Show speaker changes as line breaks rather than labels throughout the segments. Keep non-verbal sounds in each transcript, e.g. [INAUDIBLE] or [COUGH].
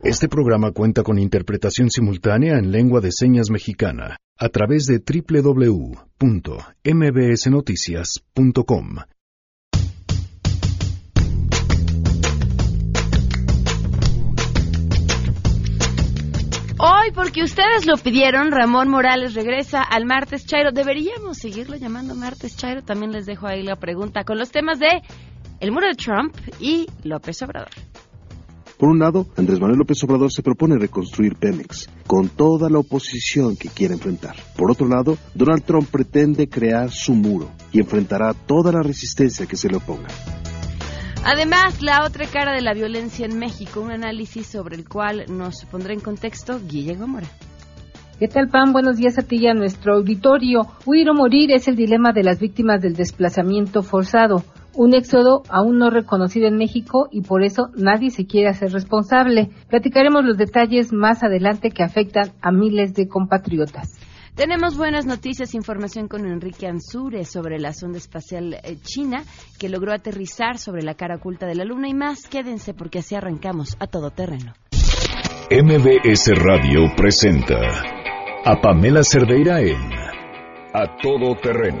Este programa cuenta con interpretación simultánea en lengua de señas mexicana a través de www.mbsnoticias.com.
Hoy, porque ustedes lo pidieron, Ramón Morales regresa al Martes Chairo. ¿Deberíamos seguirlo llamando Martes Chairo? También les dejo ahí la pregunta con los temas de el muro de Trump y López Obrador.
Por un lado, Andrés Manuel López Obrador se propone reconstruir Pemex, con toda la oposición que quiere enfrentar. Por otro lado, Donald Trump pretende crear su muro y enfrentará toda la resistencia que se le oponga.
Además, la otra cara de la violencia en México, un análisis sobre el cual nos pondrá en contexto Guillermo Mora.
¿Qué tal, Pam? Buenos días a ti y a nuestro auditorio. Huir o morir es el dilema de las víctimas del desplazamiento forzado un éxodo aún no reconocido en México y por eso nadie se quiere hacer responsable. Platicaremos los detalles más adelante que afectan a miles de compatriotas.
Tenemos buenas noticias, información con Enrique Ansure sobre la sonda espacial eh, china que logró aterrizar sobre la cara oculta de la Luna y más. Quédense porque así arrancamos a todo terreno.
MBS Radio presenta a Pamela Cerdeira en A Todo Terreno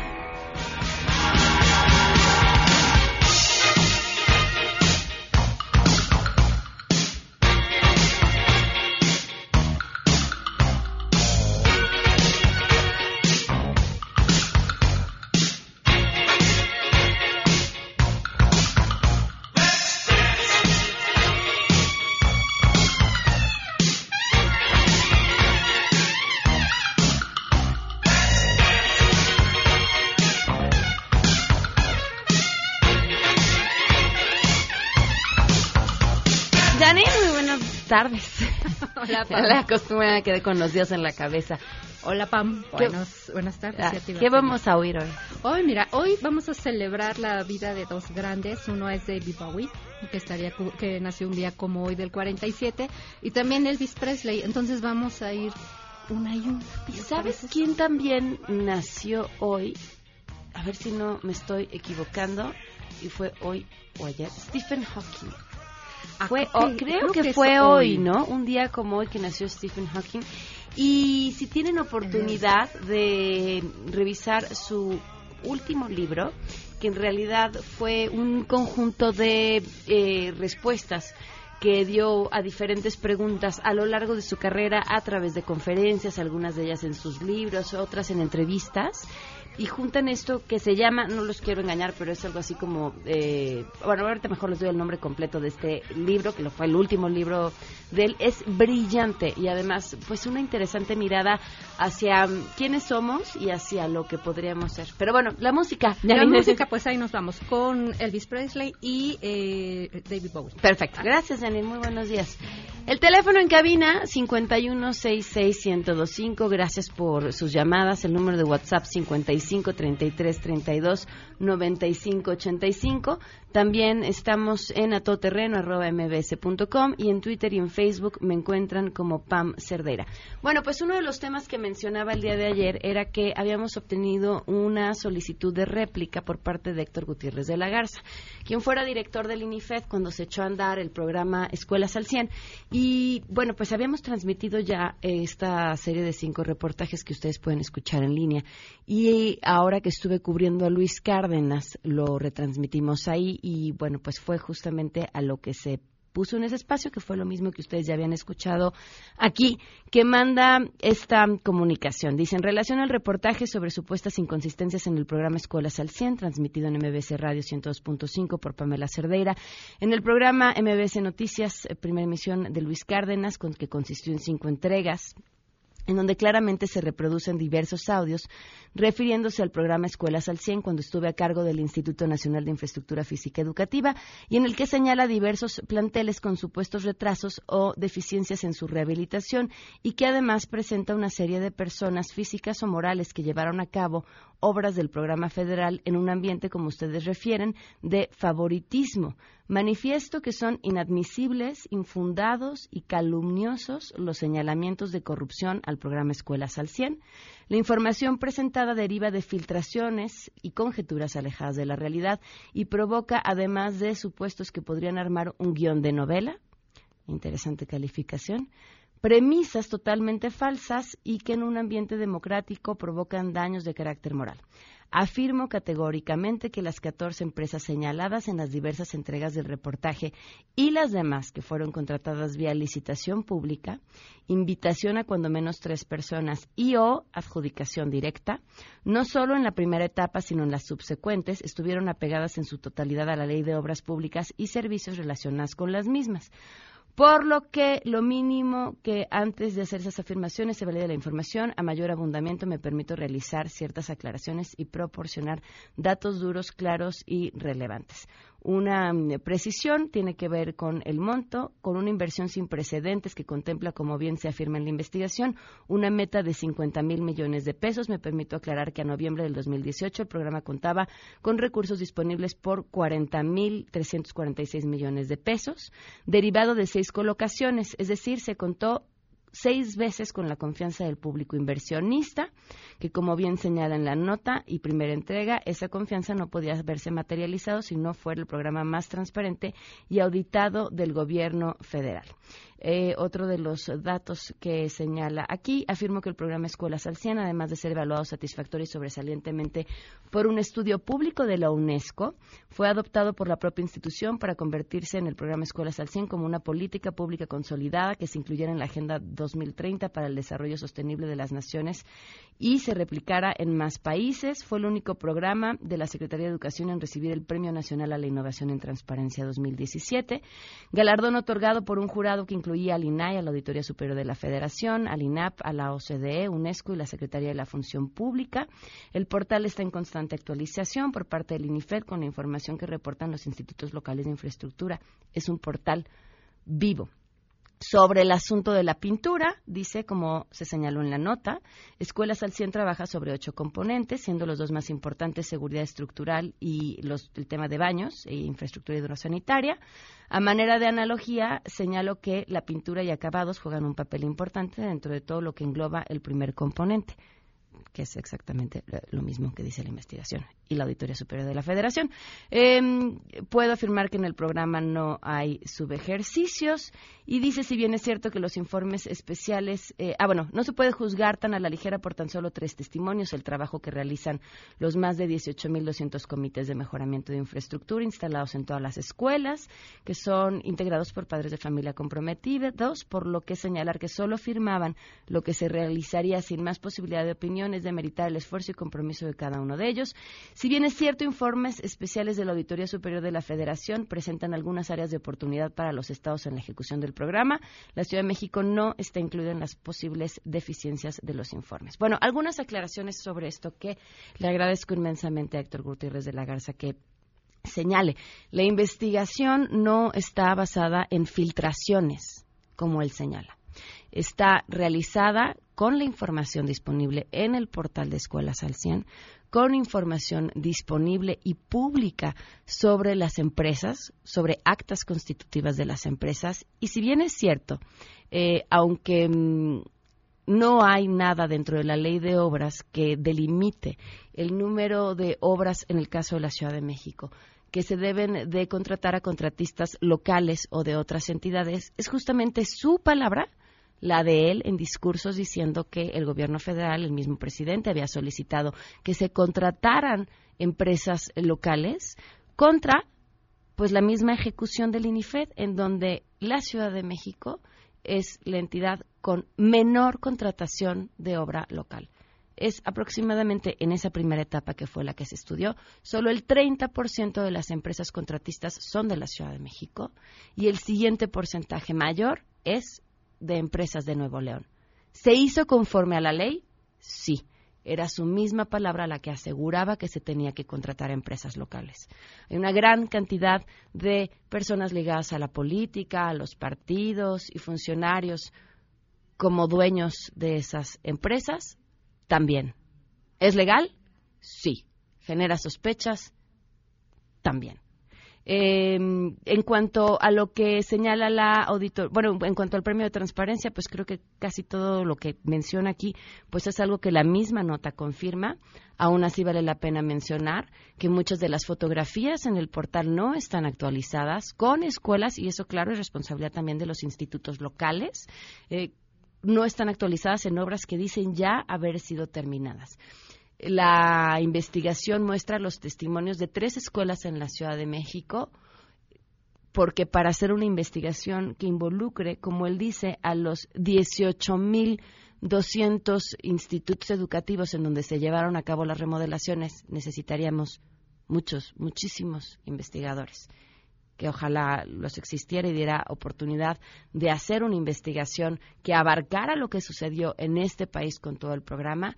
Tardes. [LAUGHS] Hola, Pam. La costumbre me quedé con los días en la cabeza.
Hola, Pam. buenas tardes. Ah,
¿Qué vamos a oír hoy?
Hoy, mira, hoy vamos a celebrar la vida de dos grandes. Uno es David Bowie, que, estaría, que nació un día como hoy del 47, y también Elvis Presley. Entonces vamos a ir una y una.
¿Sabes quién también nació hoy? A ver si no me estoy equivocando. Y fue hoy o ayer. Stephen Hawking. Ah, fue, creo, que, fue hoy, ¿no? Un día como hoy que nació Stephen Hawking. Y si tienen oportunidad de revisar su último libro, que en realidad fue un conjunto de eh, respuestas que dio a diferentes preguntas a lo largo de su carrera a través de conferencias, algunas de ellas en sus libros, otras en entrevistas y juntan esto que se llama, no los quiero engañar, pero es algo así como, eh, bueno, ahorita mejor les doy el nombre completo de este libro, que lo fue el último libro de él, es brillante y además pues una interesante mirada hacia quiénes somos y hacia lo que podríamos ser. Pero bueno, la música.
La música, pues ahí nos vamos con Elvis Presley y eh, David Bowie.
Perfecto. Gracias, Janine. Muy buenos días. El teléfono en cabina 5166125. Gracias por sus llamadas. El número de WhatsApp 55 33 32 95 85. También estamos en atoterreno.mbs.com y en Twitter y en Facebook me encuentran como Pam Cerdera. Bueno, pues uno de los temas que mencionaba el día de ayer era que habíamos obtenido una solicitud de réplica por parte de Héctor Gutiérrez de la Garza, quien fuera director del INIFED cuando se echó a andar el programa Escuelas al 100. Y bueno, pues habíamos transmitido ya esta serie de cinco reportajes que ustedes pueden escuchar en línea. Y ahora que estuve cubriendo a Luis Cárdenas, lo retransmitimos ahí y bueno, pues fue justamente a lo que se puso en ese espacio, que fue lo mismo que ustedes ya habían escuchado aquí, que manda esta comunicación. Dice, en relación al reportaje sobre supuestas inconsistencias en el programa Escuelas al 100, transmitido en MBC Radio 102.5 por Pamela Cerdeira, en el programa MBC Noticias, eh, primera emisión de Luis Cárdenas, con, que consistió en cinco entregas, en donde claramente se reproducen diversos audios refiriéndose al programa Escuelas al 100 cuando estuve a cargo del Instituto Nacional de Infraestructura Física Educativa y en el que señala diversos planteles con supuestos retrasos o deficiencias en su rehabilitación y que además presenta una serie de personas físicas o morales que llevaron a cabo obras del programa federal en un ambiente, como ustedes refieren, de favoritismo. Manifiesto que son inadmisibles, infundados y calumniosos los señalamientos de corrupción al programa Escuelas al 100. La información presentada deriva de filtraciones y conjeturas alejadas de la realidad y provoca, además de supuestos que podrían armar un guion de novela, interesante calificación, premisas totalmente falsas y que en un ambiente democrático provocan daños de carácter moral. Afirmo categóricamente que las 14 empresas señaladas en las diversas entregas del reportaje y las demás que fueron contratadas vía licitación pública, invitación a cuando menos tres personas y o adjudicación directa, no solo en la primera etapa sino en las subsecuentes, estuvieron apegadas en su totalidad a la Ley de Obras Públicas y servicios relacionados con las mismas. Por lo que lo mínimo que antes de hacer esas afirmaciones se valide la información, a mayor abundamiento me permito realizar ciertas aclaraciones y proporcionar datos duros, claros y relevantes. Una mm, precisión tiene que ver con el monto, con una inversión sin precedentes que contempla, como bien se afirma en la investigación, una meta de 50 mil millones de pesos. Me permito aclarar que a noviembre del 2018 el programa contaba con recursos disponibles por 40 mil 346 millones de pesos, derivado de seis colocaciones, es decir, se contó seis veces con la confianza del público inversionista, que como bien señala en la nota y primera entrega, esa confianza no podía verse materializado si no fuera el programa más transparente y auditado del gobierno federal. Eh, otro de los datos que señala aquí, afirmo que el programa Escuelas al 100, además de ser evaluado satisfactorio y sobresalientemente por un estudio público de la UNESCO, fue adoptado por la propia institución para convertirse en el programa Escuelas al 100 como una política pública consolidada que se incluyera en la Agenda 2030 para el Desarrollo Sostenible de las Naciones y se replicara en más países. Fue el único programa de la Secretaría de Educación en recibir el Premio Nacional a la Innovación en Transparencia 2017, galardón otorgado por un jurado que incluía al INAI, a la Auditoría Superior de la Federación, al INAP, a la OCDE, UNESCO y la Secretaría de la Función Pública. El portal está en constante actualización por parte del INIFED con la información que reportan los institutos locales de infraestructura. Es un portal vivo. Sobre el asunto de la pintura, dice, como se señaló en la nota, Escuelas al 100 trabaja sobre ocho componentes, siendo los dos más importantes seguridad estructural y el tema de baños e infraestructura hidrosanitaria. A manera de analogía, señalo que la pintura y acabados juegan un papel importante dentro de todo lo que engloba el primer componente, que es exactamente lo mismo que dice la investigación y la Auditoría Superior de la Federación. Em, puedo afirmar que en el programa no hay subejercicios y dice, si bien es cierto que los informes especiales, eh, ah, bueno, no se puede juzgar tan a la ligera por tan solo tres testimonios el trabajo que realizan los más de 18.200 comités de mejoramiento de infraestructura instalados en todas las escuelas, que son integrados por padres de familia comprometidos, por lo que señalar que solo firmaban lo que se realizaría sin más posibilidad de opinión es de meritar el esfuerzo y compromiso de cada uno de ellos. Si bien es cierto, informes especiales de la Auditoría Superior de la Federación presentan algunas áreas de oportunidad para los estados en la ejecución del programa, la Ciudad de México no está incluida en las posibles deficiencias de los informes. Bueno, algunas aclaraciones sobre esto que le agradezco inmensamente a Héctor Gutiérrez de la Garza que señale. La investigación no está basada en filtraciones, como él señala. Está realizada con la información disponible en el portal de Escuelas al 100, con información disponible y pública sobre las empresas, sobre actas constitutivas de las empresas. Y si bien es cierto, eh, aunque mm, no hay nada dentro de la ley de obras que delimite el número de obras en el caso de la Ciudad de México que se deben de contratar a contratistas locales o de otras entidades, es justamente su palabra la de él en discursos diciendo que el gobierno federal, el mismo presidente, había solicitado que se contrataran empresas locales contra pues la misma ejecución del INIFED, en donde la Ciudad de México es la entidad con menor contratación de obra local. Es aproximadamente en esa primera etapa que fue la que se estudió, solo el 30% de las empresas contratistas son de la Ciudad de México y el siguiente porcentaje mayor es de Empresas de Nuevo León. ¿Se hizo conforme a la ley? Sí. Era su misma palabra la que aseguraba que se tenía que contratar a empresas locales. Hay una gran cantidad de personas ligadas a la política, a los partidos y funcionarios como dueños de esas empresas también. ¿Es legal? Sí. ¿Genera sospechas? También. Eh, en cuanto a lo que señala la auditor, bueno, en cuanto al premio de transparencia, pues creo que casi todo lo que menciona aquí, pues es algo que la misma nota confirma. Aún así vale la pena mencionar que muchas de las fotografías en el portal no están actualizadas con escuelas y eso claro es responsabilidad también de los institutos locales. Eh, no están actualizadas en obras que dicen ya haber sido terminadas. La investigación muestra los testimonios de tres escuelas en la Ciudad de México, porque para hacer una investigación que involucre, como él dice, a los 18.200 institutos educativos en donde se llevaron a cabo las remodelaciones, necesitaríamos muchos, muchísimos investigadores que ojalá los existiera y diera oportunidad de hacer una investigación que abarcara lo que sucedió en este país con todo el programa,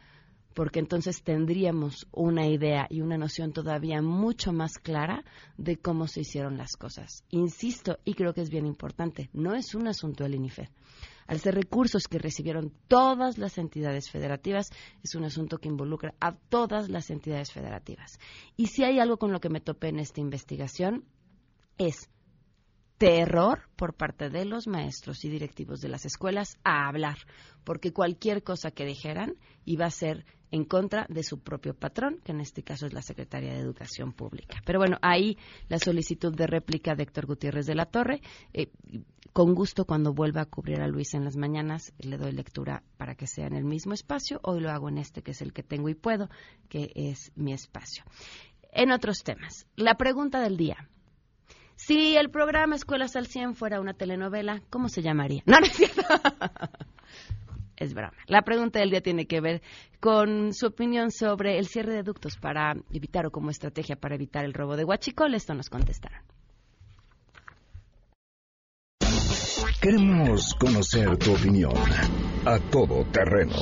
porque entonces tendríamos una idea y una noción todavía mucho más clara de cómo se hicieron las cosas. Insisto, y creo que es bien importante, no es un asunto del INIFED. Al ser recursos que recibieron todas las entidades federativas, es un asunto que involucra a todas las entidades federativas. Y si hay algo con lo que me topé en esta investigación, es terror por parte de los maestros y directivos de las escuelas a hablar, porque cualquier cosa que dijeran iba a ser en contra de su propio patrón, que en este caso es la Secretaría de Educación Pública. Pero bueno, ahí la solicitud de réplica de Héctor Gutiérrez de la Torre. Eh, con gusto, cuando vuelva a cubrir a Luis en las mañanas, le doy lectura para que sea en el mismo espacio. Hoy lo hago en este, que es el que tengo y puedo, que es mi espacio. En otros temas, la pregunta del día. Si el programa Escuelas al 100 fuera una telenovela, ¿cómo se llamaría? No, no es cierto. [LAUGHS] es broma. La pregunta del día tiene que ver con su opinión sobre el cierre de ductos para evitar o como estrategia para evitar el robo de Huachicol. Esto nos contestarán.
Queremos conocer tu opinión a todo terreno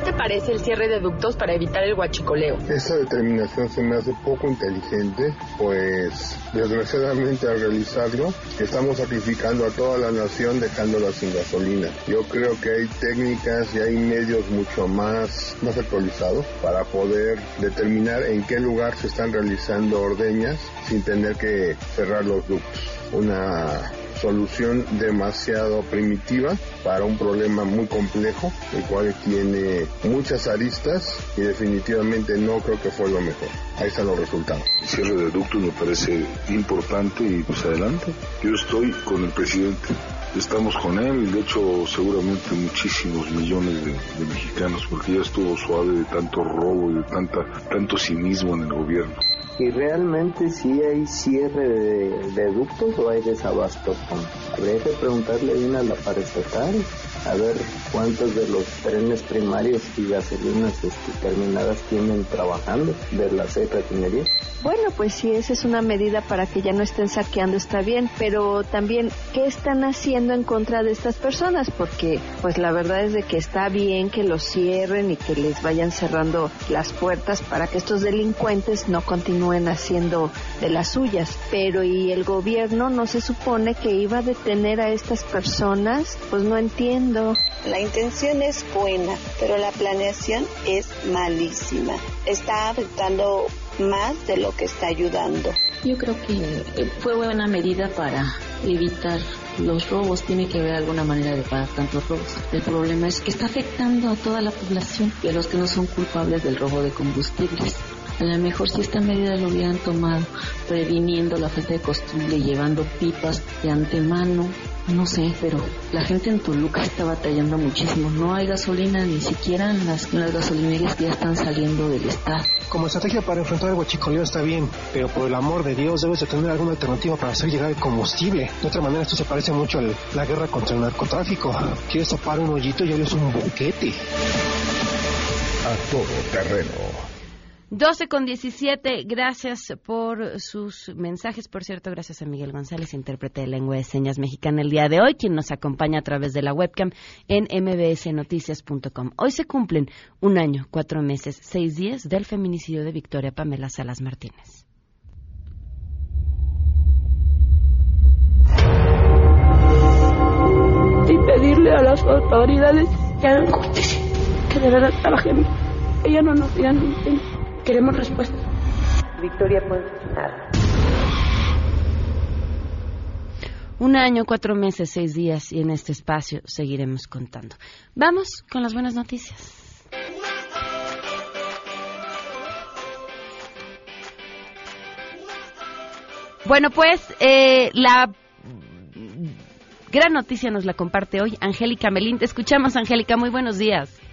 te parece el cierre de ductos para evitar el huachicoleo?
Esta determinación se me hace poco inteligente, pues desgraciadamente al realizarlo estamos sacrificando a toda la nación dejándola sin gasolina. Yo creo que hay técnicas y hay medios mucho más, más actualizados para poder determinar en qué lugar se están realizando ordeñas sin tener que cerrar los ductos. Una solución demasiado primitiva para un problema muy complejo, el cual tiene muchas aristas y definitivamente no creo que fue lo mejor. Ahí están los resultados.
El cierre de ductos me parece importante y pues adelante. Yo estoy con el presidente. Estamos con él, de hecho seguramente muchísimos millones de, mexicanos, porque ya estuvo suave de tanto robo y de tanta, tanto cinismo en el gobierno
y realmente si hay cierre de, ductos o hay desabasto. Habría que preguntarle bien a la parestatal a ver cuántos de los trenes primarios y gasolinas este, terminadas tienen trabajando de la seis refinerías.
Bueno, pues si esa es una medida para que ya no estén saqueando, está bien, pero también, ¿qué están haciendo en contra de estas personas? Porque, pues la verdad es de que está bien que los cierren y que les vayan cerrando las puertas para que estos delincuentes no continúen haciendo de las suyas. Pero, ¿y el gobierno no se supone que iba a detener a estas personas? Pues no entiendo.
La intención es buena, pero la planeación es malísima. Está afectando más de lo que está ayudando.
Yo creo que eh, fue buena medida para evitar los robos, tiene que haber alguna manera de pagar tantos robos. El problema es que está afectando a toda la población y a los que no son culpables del robo de combustibles. A lo mejor si esta medida lo hubieran tomado previniendo la falta de costumbre, llevando pipas de antemano, no sé, pero la gente en Toluca está batallando muchísimo. No hay gasolina, ni siquiera en las, las gasolinerías que ya están saliendo del estado.
Como estrategia para enfrentar el huachicoleo está bien, pero por el amor de Dios debes de tener alguna alternativa para hacer llegar el combustible. De otra manera esto se parece mucho a la guerra contra el narcotráfico. Quieres tapar un hoyito y es un boquete.
A todo terreno
12 con 17, gracias por sus mensajes. Por cierto, gracias a Miguel González, intérprete de lengua de señas mexicana el día de hoy, quien nos acompaña a través de la webcam en mbsnoticias.com. Hoy se cumplen un año, cuatro meses, seis días del feminicidio de Victoria Pamela Salas Martínez.
Y pedirle a las autoridades que hagan justicia, que de verdad trabajen. Ella no nos digan Queremos respuestas.
Victoria Ponce Nada.
Un año, cuatro meses, seis días y en este espacio seguiremos contando. Vamos con las buenas noticias. Bueno, pues eh, la gran noticia nos la comparte hoy Angélica Melín. Te escuchamos, Angélica. Muy buenos días.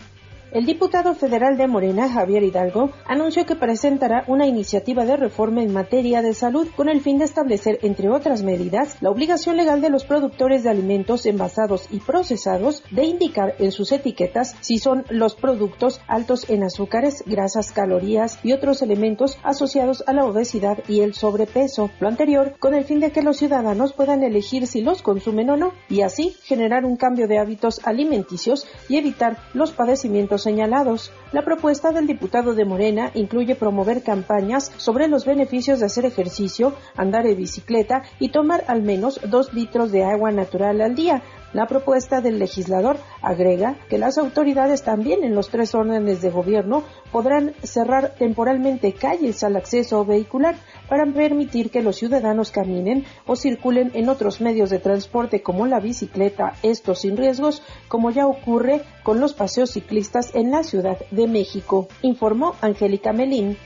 El diputado federal de Morena, Javier Hidalgo, anunció que presentará una iniciativa de reforma en materia de salud con el fin de establecer, entre otras medidas, la obligación legal de los productores de alimentos envasados y procesados de indicar en sus etiquetas si son los productos altos en azúcares, grasas, calorías y otros elementos asociados a la obesidad y el sobrepeso. Lo anterior con el fin de que los ciudadanos puedan elegir si los consumen o no y así generar un cambio de hábitos alimenticios y evitar los padecimientos señalados. La propuesta del diputado de Morena incluye promover campañas sobre los beneficios de hacer ejercicio, andar en bicicleta y tomar al menos dos litros de agua natural al día, la propuesta del legislador agrega que las autoridades también en los tres órdenes de gobierno podrán cerrar temporalmente calles al acceso vehicular para permitir que los ciudadanos caminen o circulen en otros medios de transporte como la bicicleta, esto sin riesgos, como ya ocurre con los paseos ciclistas en la Ciudad de México, informó Angélica Melín.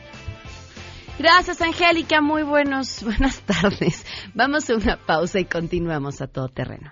Gracias, Angélica. Muy buenos, [LAUGHS] buenas tardes. Vamos a una pausa y continuamos a todo terreno.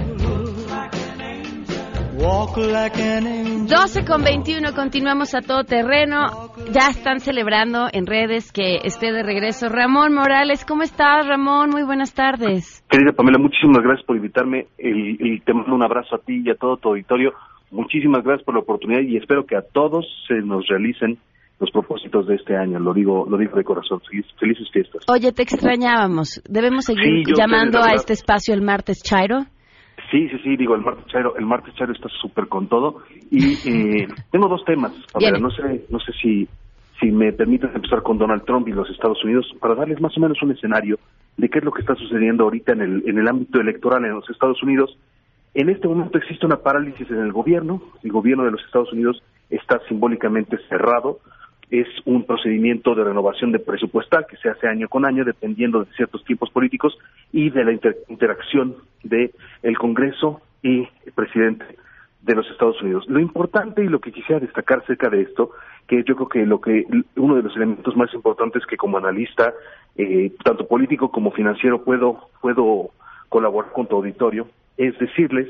12 con 21, continuamos a todo terreno. Ya están celebrando en redes que esté de regreso Ramón Morales. ¿Cómo estás, Ramón? Muy buenas tardes.
Querida Pamela, muchísimas gracias por invitarme y te mando un abrazo a ti y a todo tu auditorio. Muchísimas gracias por la oportunidad y espero que a todos se nos realicen los propósitos de este año. Lo digo, lo digo de corazón. Felices fiestas.
Oye, te extrañábamos. ¿Debemos seguir llamando a este espacio el martes Chairo?
Sí, sí, sí, digo, el martes Chairo, el martes Chairo está súper con todo. Y eh, [LAUGHS] tengo dos temas, ver, no sé, no sé si, si me permiten empezar con Donald Trump y los Estados Unidos, para darles más o menos un escenario de qué es lo que está sucediendo ahorita en el, en el ámbito electoral en los Estados Unidos. En este momento existe una parálisis en el gobierno, el gobierno de los Estados Unidos está simbólicamente cerrado, es un procedimiento de renovación de presupuestal que se hace año con año dependiendo de ciertos tiempos políticos y de la interacción de el Congreso y el presidente de los Estados Unidos. Lo importante y lo que quisiera destacar acerca de esto, que yo creo que lo que uno de los elementos más importantes que como analista, eh, tanto político como financiero, puedo puedo colaborar con tu auditorio, es decirles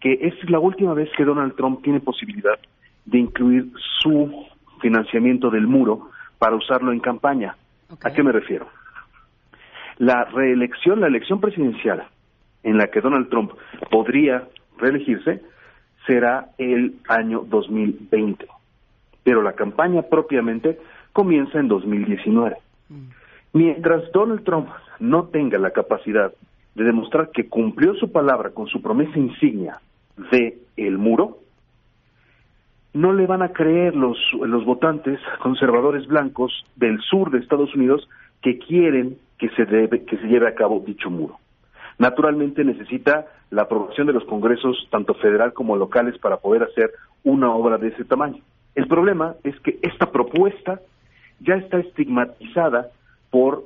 que es la última vez que Donald Trump tiene posibilidad de incluir su financiamiento del muro para usarlo en campaña. ¿A qué me refiero? La reelección, la elección presidencial en la que Donald Trump podría reelegirse será el año 2020, pero la campaña propiamente comienza en 2019. Mm. Mientras Donald Trump no tenga la capacidad de demostrar que cumplió su palabra con su promesa insignia de el muro, no le van a creer los, los votantes conservadores blancos del sur de Estados Unidos que quieren que se, debe, que se lleve a cabo dicho muro. Naturalmente necesita la aprobación de los congresos, tanto federal como locales, para poder hacer una obra de ese tamaño. El problema es que esta propuesta ya está estigmatizada por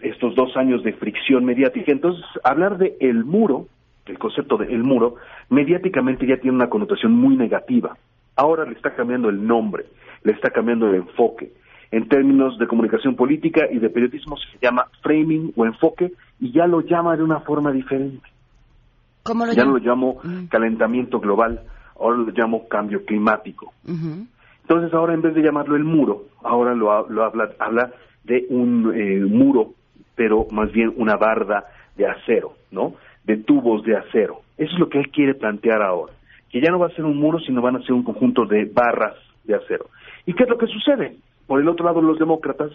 estos dos años de fricción mediática. Entonces, hablar de el muro, el concepto de el muro, mediáticamente ya tiene una connotación muy negativa. Ahora le está cambiando el nombre, le está cambiando el enfoque. En términos de comunicación política y de periodismo se llama framing o enfoque y ya lo llama de una forma diferente.
¿Cómo lo
ya no lo llamo mm. calentamiento global, ahora lo llamo cambio climático. Entonces ahora en vez de llamarlo el muro, ahora lo, habla, habla de un eh, muro, pero más bien una barda de acero, ¿no? De tubos de acero. Eso es lo que él quiere plantear ahora que ya no va a ser un muro, sino van a ser un conjunto de barras de acero. ¿Y qué es lo que sucede? Por el otro lado, los demócratas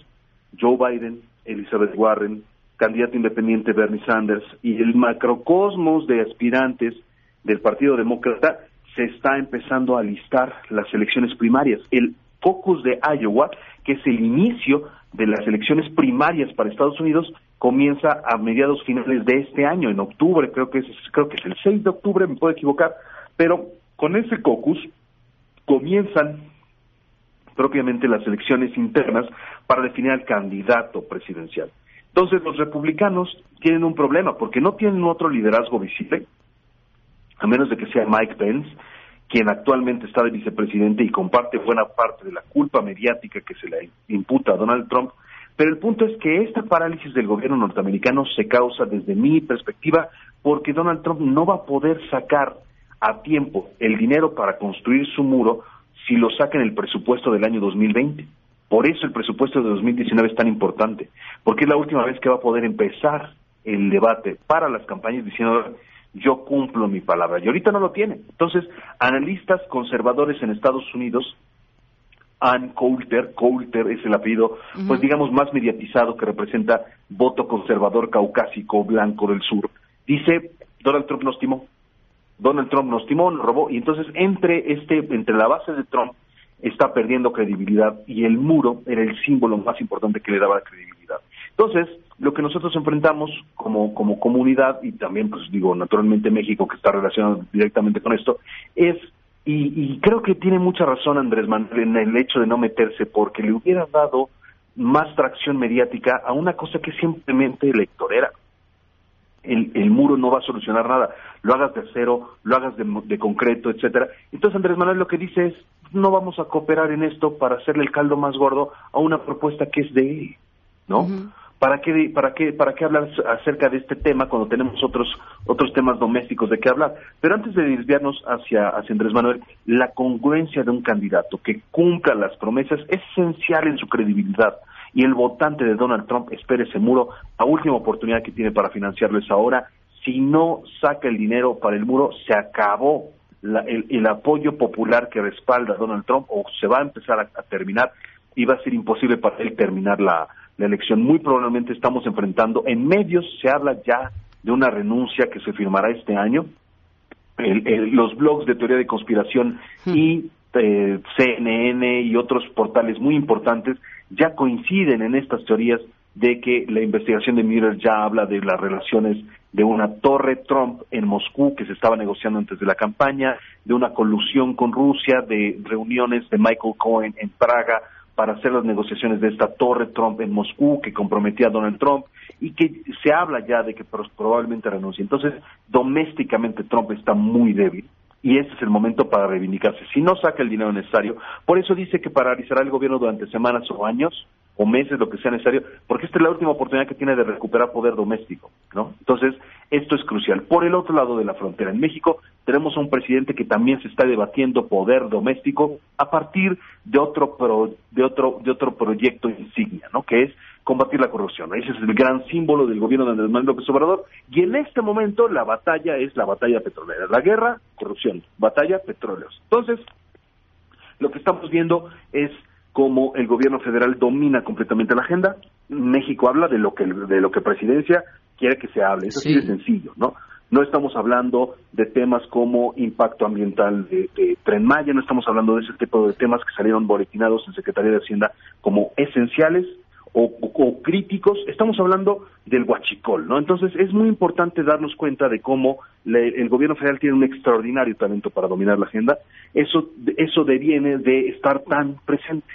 Joe Biden, Elizabeth Warren, candidato independiente Bernie Sanders y el macrocosmos de aspirantes del Partido Demócrata se está empezando a listar las elecciones primarias. El caucus de Iowa, que es el inicio de las elecciones primarias para Estados Unidos, comienza a mediados finales de este año, en octubre, creo que es, creo que es el 6 de octubre, me puedo equivocar, pero con ese caucus comienzan propiamente las elecciones internas para definir al candidato presidencial. Entonces los republicanos tienen un problema porque no tienen otro liderazgo visible, a menos de que sea Mike Pence, quien actualmente está de vicepresidente y comparte buena parte de la culpa mediática que se le imputa a Donald Trump. Pero el punto es que esta parálisis del gobierno norteamericano se causa desde mi perspectiva porque Donald Trump no va a poder sacar a tiempo el dinero para construir su muro si lo saca en el presupuesto del año 2020. Por eso el presupuesto de 2019 es tan importante, porque es la última vez que va a poder empezar el debate para las campañas diciendo yo cumplo mi palabra. Y ahorita no lo tiene. Entonces, analistas conservadores en Estados Unidos, Ann Coulter, Coulter es el apellido, pues digamos más mediatizado que representa voto conservador caucásico blanco del sur, dice Donald Trump nos timó. Donald Trump nos timó, nos robó, y entonces entre este, entre la base de Trump está perdiendo credibilidad y el muro era el símbolo más importante que le daba credibilidad. Entonces, lo que nosotros enfrentamos como, como comunidad y también, pues digo, naturalmente México, que está relacionado directamente con esto, es, y, creo que tiene mucha razón Andrés Manuel en el hecho de no meterse, porque le hubiera dado más tracción mediática a una cosa que es simplemente electorera. El, el, muro no va a solucionar nada, lo hagas de acero, lo hagas de, de concreto, etcétera. Entonces Andrés Manuel lo que dice es, no vamos a cooperar en esto para hacerle el caldo más gordo a una propuesta que es de él, ¿no? ¿Para qué, para, qué, ¿Para qué hablar acerca de este tema cuando tenemos otros, otros temas domésticos de qué hablar? Pero antes de desviarnos hacia, hacia Andrés Manuel, la congruencia de un candidato que cumpla las promesas es esencial en su credibilidad. Y el votante de Donald Trump espera ese muro, la última oportunidad que tiene para financiarlo es ahora. Si no saca el dinero para el muro, se acabó el, apoyo popular que respalda a Donald Trump o se va a empezar a terminar y va a ser imposible para él terminar la, la elección. Muy probablemente estamos enfrentando, en medios se habla ya de una renuncia que se firmará este año. los blogs de teoría de conspiración hmm. y eh, CNN y otros portales muy importantes ya coinciden en estas teorías de que la investigación de Mueller ya habla de las relaciones de una torre Trump en Moscú que se estaba negociando antes de la campaña, de una colusión con Rusia, de reuniones de Michael Cohen en Praga para hacer las negociaciones de esta torre Trump en Moscú que comprometía a Donald Trump y que se habla ya de que probablemente renuncie. Entonces, domésticamente Trump está muy débil y ese es el momento para reivindicarse. Si no saca el dinero necesario, por eso dice que paralizará el gobierno durante semanas o años o meses, lo que sea necesario, porque esta es la última oportunidad que tiene de recuperar poder doméstico, ¿no? Entonces, esto es crucial. Por el otro lado de la frontera, en México, tenemos a un presidente que también se está debatiendo poder doméstico a partir de otro de otro de otro proyecto insignia, ¿no? Que es combatir la corrupción. Ese es el gran símbolo del gobierno de Andrés Manuel López Obrador y en este momento la batalla es la batalla petrolera, la guerra, corrupción, batalla petróleos. Entonces, lo que estamos viendo es cómo el gobierno federal domina completamente la agenda. México habla de lo que de lo que presidencia quiere que se hable. Eso sí. es sencillo, ¿no? No estamos hablando de temas como impacto ambiental de, Tren Maya, no estamos hablando de ese tipo de temas que salieron boletinados en Secretaría de Hacienda como esenciales o, críticos, estamos hablando del huachicol, ¿no? Entonces es muy importante darnos cuenta de cómo el gobierno federal tiene un extraordinario talento para dominar la agenda, eso, eso deviene de estar tan presente.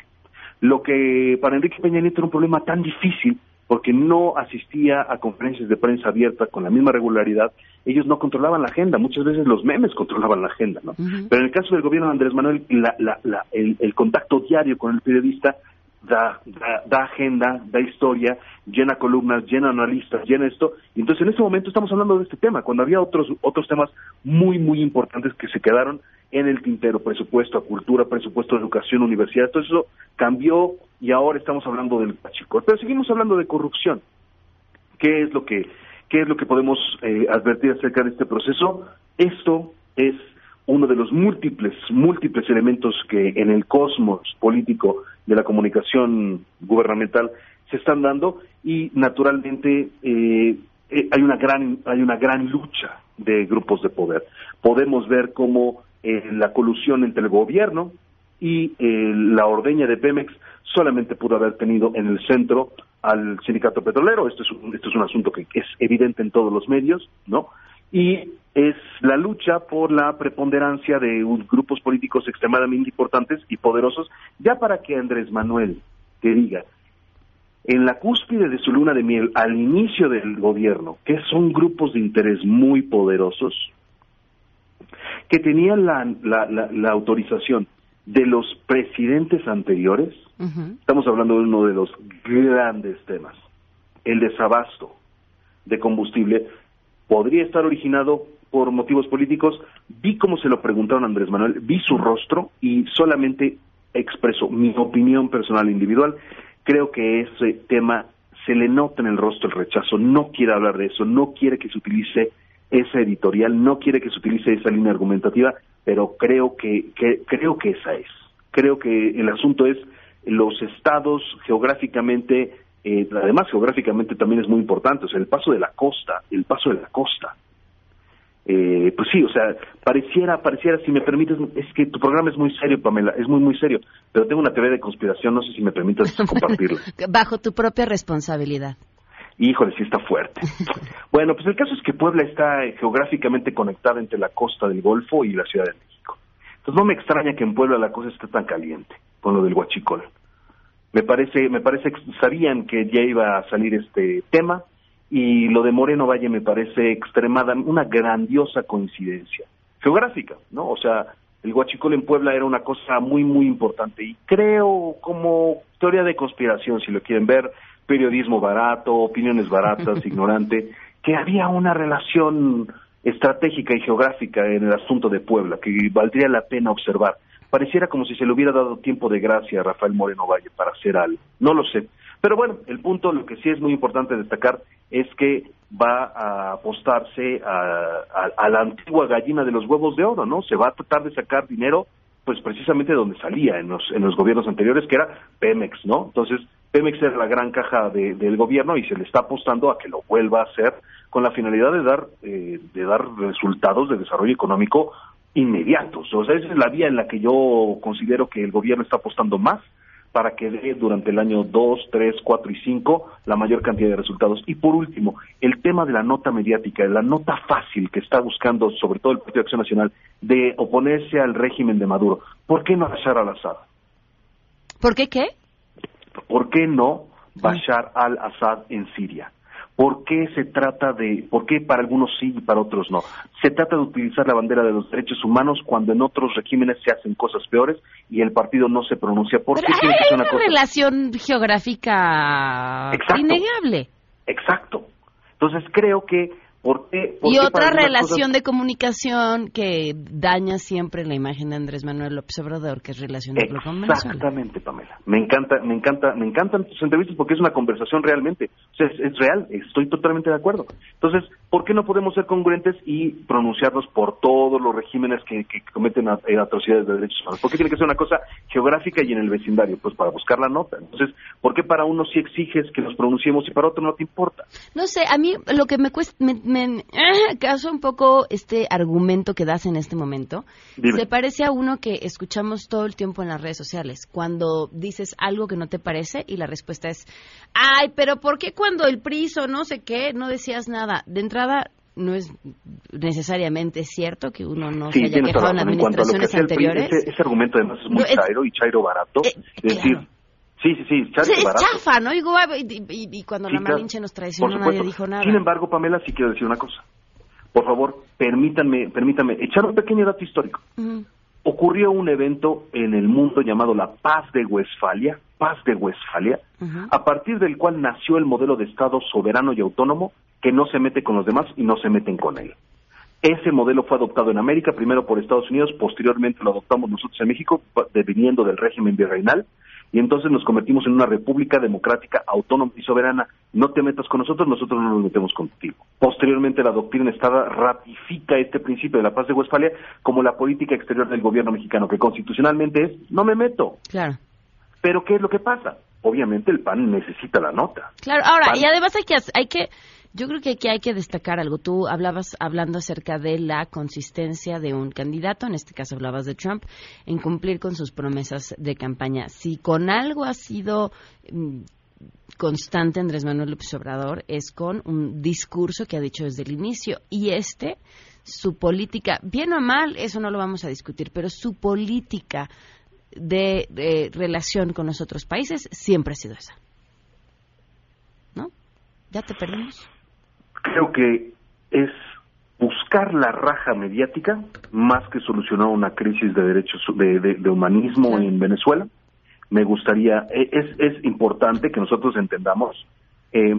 Lo que para Enrique Peña Nieto era un problema tan difícil porque no asistía a conferencias de prensa abierta con la misma regularidad, ellos no controlaban la agenda, muchas veces los memes controlaban la agenda, ¿no? Pero en el caso del gobierno de Andrés Manuel, el, contacto diario con el periodista da, da, agenda, da historia, llena columnas, llena analistas, llena esto. Y entonces en este momento estamos hablando de este tema, cuando había otros, otros temas muy, muy importantes que se quedaron en el tintero, presupuesto a cultura, presupuesto a educación, universidad, todo eso cambió y ahora estamos hablando del pachicor. Pero seguimos hablando de corrupción. ¿Qué es lo que, qué es lo que podemos eh, advertir acerca de este proceso? Esto es uno de los múltiples, múltiples elementos que en el cosmos político de la comunicación gubernamental se están dando y naturalmente eh, eh, hay una gran hay una gran lucha de grupos de poder. Podemos ver cómo eh, la colusión entre el gobierno y eh, la ordeña de Pemex solamente pudo haber tenido en el centro al sindicato petrolero. Esto es un, esto es un asunto que es evidente en todos los medios, ¿no? Y es la lucha por la preponderancia de grupos políticos extremadamente importantes y poderosos, ya para que Andrés Manuel te diga, en la cúspide de su luna de miel, al inicio del gobierno, que son grupos de interés muy poderosos, que tenían la, la, la, autorización de los presidentes anteriores, estamos hablando de uno de los grandes temas, el desabasto de combustible, podría estar originado por motivos políticos. Vi cómo se lo preguntaron a Andrés Manuel, vi su rostro y solamente expreso mi opinión personal individual creo que ese tema se le nota en el rostro el rechazo, no quiere hablar de eso, no quiere que se utilice esa editorial, no quiere que se utilice esa línea argumentativa, pero creo que, creo que esa es. Creo que el asunto es los estados geográficamente, eh, además geográficamente también es muy importante, o sea, el paso de la costa, el paso de la costa eh, pues sí, o sea, pareciera, pareciera, si me permites, es que tu programa es muy serio, Pamela, es muy, muy serio, pero tengo una teoría de conspiración, no sé si me permites [LAUGHS] compartirla. [LAUGHS]
Bajo tu propia responsabilidad.
Híjole, sí está fuerte. [LAUGHS] bueno, pues el caso es que Puebla está geográficamente conectada entre la costa del Golfo y la Ciudad de México. Entonces no me extraña que en Puebla la cosa esté tan caliente con lo del huachicol. Me parece, me parece que sabían que ya iba a salir este tema, y lo de Moreno Valle me parece extremada, una grandiosa coincidencia geográfica, ¿no? O sea, el Huachicol en Puebla era una cosa muy, muy importante y creo como teoría de conspiración, si lo quieren ver, periodismo barato, opiniones baratas, [LAUGHS] ignorante, que había una relación estratégica y geográfica en el asunto de Puebla que valdría la pena observar. Pareciera como si se le hubiera dado tiempo de gracia a Rafael Moreno Valle para hacer algo. No lo sé. Pero bueno, el punto, lo que sí es muy importante destacar es que va a apostarse a, la antigua gallina de los huevos de oro, ¿no? Se va a tratar de sacar dinero, pues precisamente de donde salía en los, en los gobiernos anteriores, que era Pemex, ¿no? Entonces, Pemex era la gran caja del gobierno y se le está apostando a que lo vuelva a hacer con la finalidad de dar, eh, de dar resultados de desarrollo económico inmediatos. O sea, esa es la vía en la que yo considero que el gobierno está apostando más para que dé durante el año 2, 3, 4 y 5 la mayor cantidad de resultados. Y por último, el tema de la nota mediática, de la nota fácil que está buscando sobre todo el Partido de Acción Nacional de oponerse al régimen de Maduro. ¿Por qué no Bashar al-Assad?
¿Por qué qué?
¿Por qué no Bashar al-Assad en Siria? ¿Por qué se trata de, por qué para algunos sí y para otros no? Se trata de utilizar la bandera de los derechos humanos cuando en otros regímenes se hacen cosas peores y el partido no se pronuncia. ¿Por qué
tiene que ser una, relación geográfica innegable.
Exacto. Entonces creo que
y otra relación de comunicación que daña siempre la imagen de Andrés Manuel López Obrador, que es relacionarlo con
Venezuela. Exactamente, Pamela. Me encanta, me encanta, me encantan tus entrevistas porque es una conversación realmente, o sea, es, real, estoy totalmente de acuerdo. Entonces, ¿por qué no podemos ser congruentes y pronunciarnos por todos los regímenes que, cometen eh, atrocidades de derechos humanos? ¿Por qué tiene que ser una cosa geográfica y en el vecindario? Pues para buscar la nota. Entonces, ¿por qué para uno sí exiges que nos pronunciemos y para otro no te importa?
No sé, a mí lo que me cuesta, me, caso un poco este argumento que das en este momento. Se parece a uno que escuchamos todo el tiempo en las redes sociales, cuando dices algo que no te parece y la respuesta es, ay, pero ¿por qué cuando el PRI o no sé qué no decías nada? De entrada, no es necesariamente cierto que uno no se haya quejado en administraciones anteriores.
ese, argumento además es muy chairo y chairo barato. Eh, es decir, Sí, sí, sí,
es chafa, ¿no? Y, cuando la Malinche nos traicionó nadie dijo nada.
Sin embargo, Pamela, sí quiero decir una cosa. Por favor, permítanme, permítanme echar un pequeño dato histórico. Ocurrió un evento en el mundo llamado la Paz de Westfalia, Paz de Westfalia, a partir del cual nació el modelo de Estado soberano y autónomo que no se mete con los demás y no se meten con él. Ese modelo fue adoptado en América, primero por Estados Unidos, posteriormente lo adoptamos nosotros en México, deviniendo del régimen virreinal, y entonces nos convertimos en una república democrática, autónoma y soberana. No te metas con nosotros, nosotros no nos metemos contigo. Posteriormente, la doctrina Estado ratifica este principio de la paz de Westfalia como la política exterior del gobierno mexicano, que constitucionalmente es no me meto.
Claro.
Pero ¿qué es lo que pasa? obviamente el PAN necesita la nota.
Claro, ahora, y además hay que, hay que, yo creo que aquí hay que destacar algo. Tú hablabas hablando acerca de la consistencia de un candidato, en este caso hablabas de Trump, en cumplir con sus promesas de campaña. Si con algo ha sido mm, constante Andrés Manuel López Obrador es con un discurso que ha dicho desde el inicio y este su política, bien o mal, eso no lo vamos a discutir, pero su política de, relación con los otros países siempre ha sido esa. ¿No? ¿Ya te perdimos?
Creo que es buscar la raja mediática más que solucionar una crisis de derechos de, humanismo en Venezuela. Me gustaría, e, es, es importante que nosotros entendamos eh,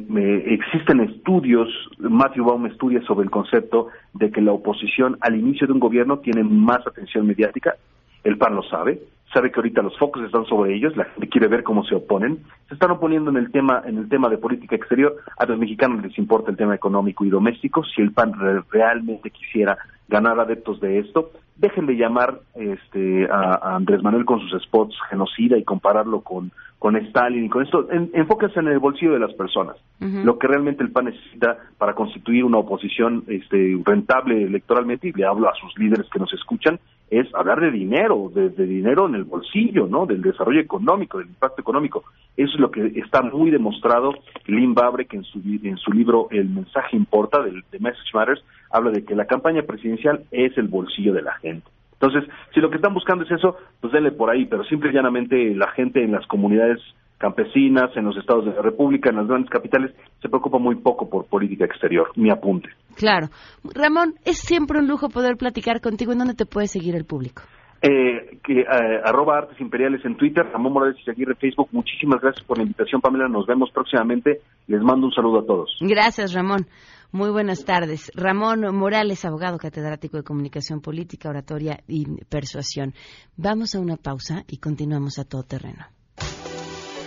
existen estudios, Matthew Baum estudia sobre el concepto de que la oposición al inicio de un gobierno tiene más atención mediática, el PAN lo sabe, sabe que ahorita los focos están sobre ellos, la gente quiere ver cómo se oponen, se están oponiendo en el tema en el tema de política exterior, a los mexicanos les importa el tema económico y doméstico, si el PAN realmente quisiera ganar adeptos de esto, dejen de llamar este a, Andrés Manuel con sus spots genocida y compararlo con con Stalin y con esto, en, enfóquense en el bolsillo de las personas. Lo que realmente el PAN necesita para constituir una oposición este, rentable electoralmente, y le hablo a sus líderes que nos escuchan, es hablar de dinero, de, dinero en el bolsillo, ¿no? Del desarrollo económico, del impacto económico. Eso es lo que está muy demostrado. Lynn que en su, en su libro El mensaje importa, del, de Message Matters, habla de que la campaña presidencial es el bolsillo de la gente. Entonces, si lo que están buscando es eso, pues denle por ahí, pero simple y llanamente la gente en las comunidades campesinas, en los estados de la República, en las grandes capitales, se preocupa muy poco por política exterior. Mi apunte.
Claro. Ramón, es siempre un lujo poder platicar contigo. ¿En dónde te puede seguir el público?
Eh, que, eh, arroba Artes Imperiales en Twitter, Ramón Morales y seguir en Facebook. Muchísimas gracias por la invitación, Pamela. Nos vemos próximamente. Les mando un saludo a todos.
Gracias, Ramón. Muy buenas tardes. Ramón Morales, abogado catedrático de Comunicación Política, Oratoria y Persuasión. Vamos a una pausa y continuamos a todo terreno.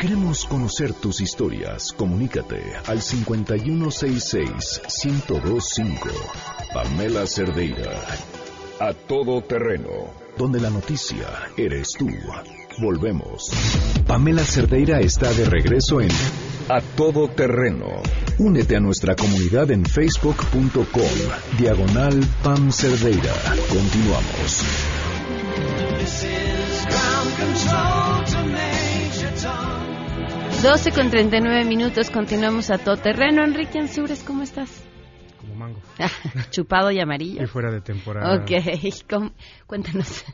Queremos conocer tus historias. Comunícate al 5166-1025. Pamela Cerdeira. A todo terreno. Donde la noticia eres tú. Volvemos. Pamela Cerdeira está de regreso en A Todo Terreno. Únete a nuestra comunidad en facebook.com. Diagonal Pam Cerdeira. Continuamos.
12 con 39 minutos, continuamos a todo terreno. Enrique Ansures, ¿cómo estás?
Como mango. [LAUGHS]
Chupado y amarillo.
Y fuera de temporada.
Ok, cuéntanos.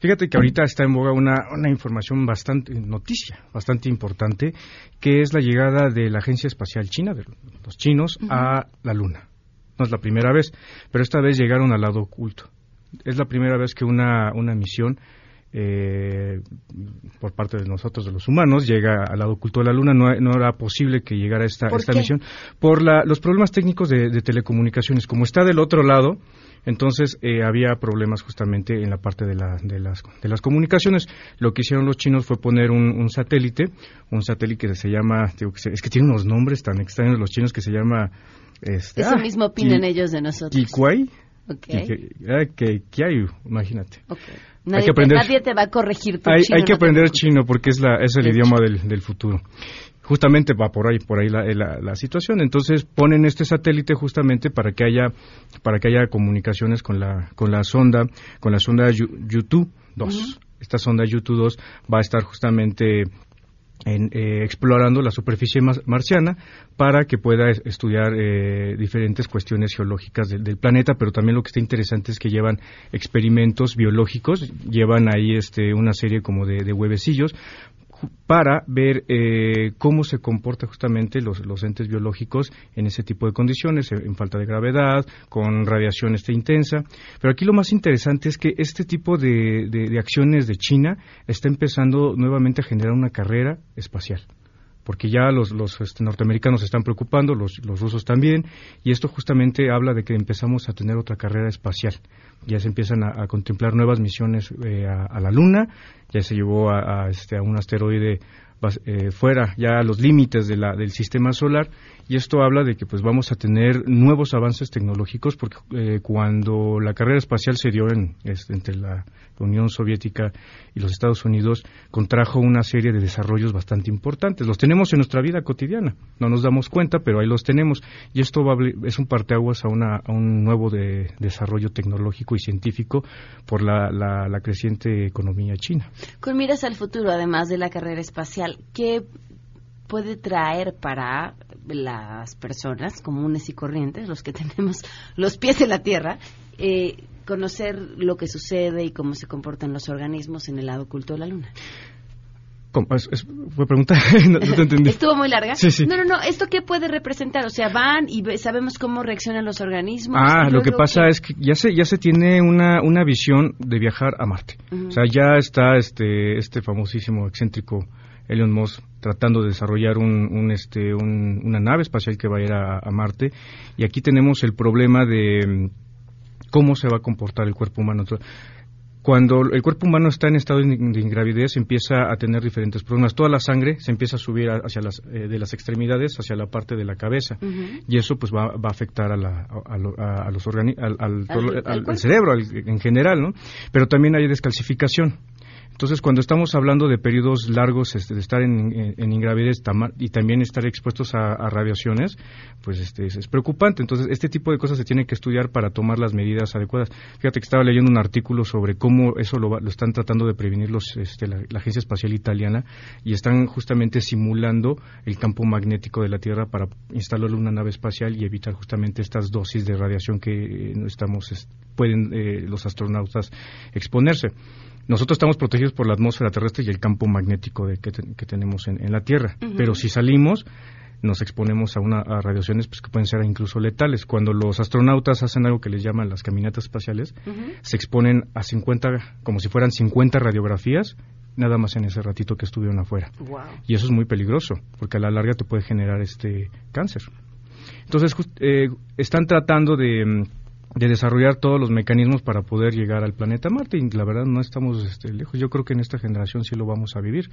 Fíjate que ahorita está en boga una, una información bastante, noticia bastante importante, que es la llegada de la Agencia Espacial China, de los chinos, a la Luna. No es la primera vez, pero esta vez llegaron al lado oculto. Es la primera vez que una, una misión eh, por parte de nosotros, de los humanos, llega al lado oculto de la Luna. No, no era posible que llegara esta, esta misión por la, los problemas técnicos de, de, telecomunicaciones. Como está del otro lado, entonces eh, había problemas justamente en la parte de, la, de, las, de las comunicaciones. Lo que hicieron los chinos fue poner un, satélite, un satélite que se llama, es que tiene unos nombres tan extraños los chinos que se llama...
Este, Eso ah, mismo opinan ellos de nosotros.
Kikwai. Okay. Que, que, hay, imagínate.
Nadie, hay que aprender, nadie te va a corregir tu
hay,
chino.
Hay que aprender chino porque es, la, es el idioma del, del futuro justamente va por ahí por ahí la, la, situación. Entonces ponen este satélite justamente para que haya para que haya comunicaciones con la con la sonda con la sonda YouTube 2 esta sonda YouTube 2 va a estar justamente en, eh, explorando la superficie marciana para que pueda estudiar eh, diferentes cuestiones geológicas del, planeta, pero también lo que está interesante es que llevan experimentos biológicos, llevan ahí este, una serie como de, de huevecillos para ver eh, cómo se comportan justamente los, los, entes biológicos en ese tipo de condiciones, en falta de gravedad, con radiación este intensa. Pero aquí lo más interesante es que este tipo de, de acciones de China está empezando nuevamente a generar una carrera espacial porque ya los, los este, norteamericanos se están preocupando, los, rusos también, y esto justamente habla de que empezamos a tener otra carrera espacial. Ya se empiezan a, contemplar nuevas misiones eh, a, la Luna, ya se llevó a, este, a un asteroide eh, fuera, ya a los límites de la, del sistema solar, y esto habla de que pues vamos a tener nuevos avances tecnológicos porque eh, cuando la carrera espacial se dio en, entre la Unión Soviética y los Estados Unidos contrajo una serie de desarrollos bastante importantes. Los tenemos en nuestra vida cotidiana, no nos damos cuenta, pero ahí los tenemos y esto va, es un parteaguas a, una, un nuevo de, desarrollo tecnológico y científico por la, la, la creciente economía china.
Con miras al futuro, además de la carrera espacial, ¿qué puede traer para las personas comunes y corrientes, los que [LAUGHS] tenemos los pies en la tierra, eh, conocer lo que sucede y cómo se comportan los organismos en el lado oculto de la Luna.
¿Cómo? ¿Fue pregunta? [LAUGHS] no, te entendí.
¿Estuvo muy larga?
Sí, sí.
No, no, no. ¿Esto qué puede representar? O sea, van y sabemos cómo reaccionan los organismos.
Ah, lo que pasa es que ya se, ya se tiene una, una visión de viajar a Marte. O sea, ya está este, este famosísimo excéntrico Elon Musk tratando de desarrollar un, este, una nave espacial que va a ir a, Marte. Y aquí tenemos el problema de mm, cómo se va a comportar el cuerpo humano. Cuando el cuerpo humano está en estado de ingravidez, empieza a tener diferentes problemas. Toda la sangre se empieza a subir hacia las, eh, de las extremidades hacia la parte de la cabeza. Y eso pues va, va a afectar a, la, a, los al, al, cerebro en general, ¿no? Pero también hay descalcificación. Entonces, cuando estamos hablando de periodos largos este, de estar en, en, ingravidez y también estar expuestos a, radiaciones, pues este, es, preocupante. Entonces, este tipo de cosas se tiene que estudiar para tomar las medidas adecuadas. Fíjate que estaba leyendo un artículo sobre cómo eso lo, están tratando de prevenir los, este, la, Agencia Espacial Italiana y están justamente simulando el campo magnético de la Tierra para instalarle una nave espacial y evitar justamente estas dosis de radiación que eh, estamos pueden eh, los astronautas exponerse. Nosotros estamos protegidos por la atmósfera terrestre y el campo magnético de, que, tenemos en, la Tierra, pero si salimos nos exponemos a, una, radiaciones pues, que pueden ser incluso letales. Cuando los astronautas hacen algo que les llaman las caminatas espaciales, se exponen a 50, como si fueran 50 radiografías, nada más en ese ratito que estuvieron afuera. Y eso es muy peligroso, porque a la larga te puede generar este cáncer. Entonces, eh, están tratando de de desarrollar todos los mecanismos para poder llegar al planeta Marte y la verdad no estamos este, lejos. Yo creo que en esta generación sí lo vamos a vivir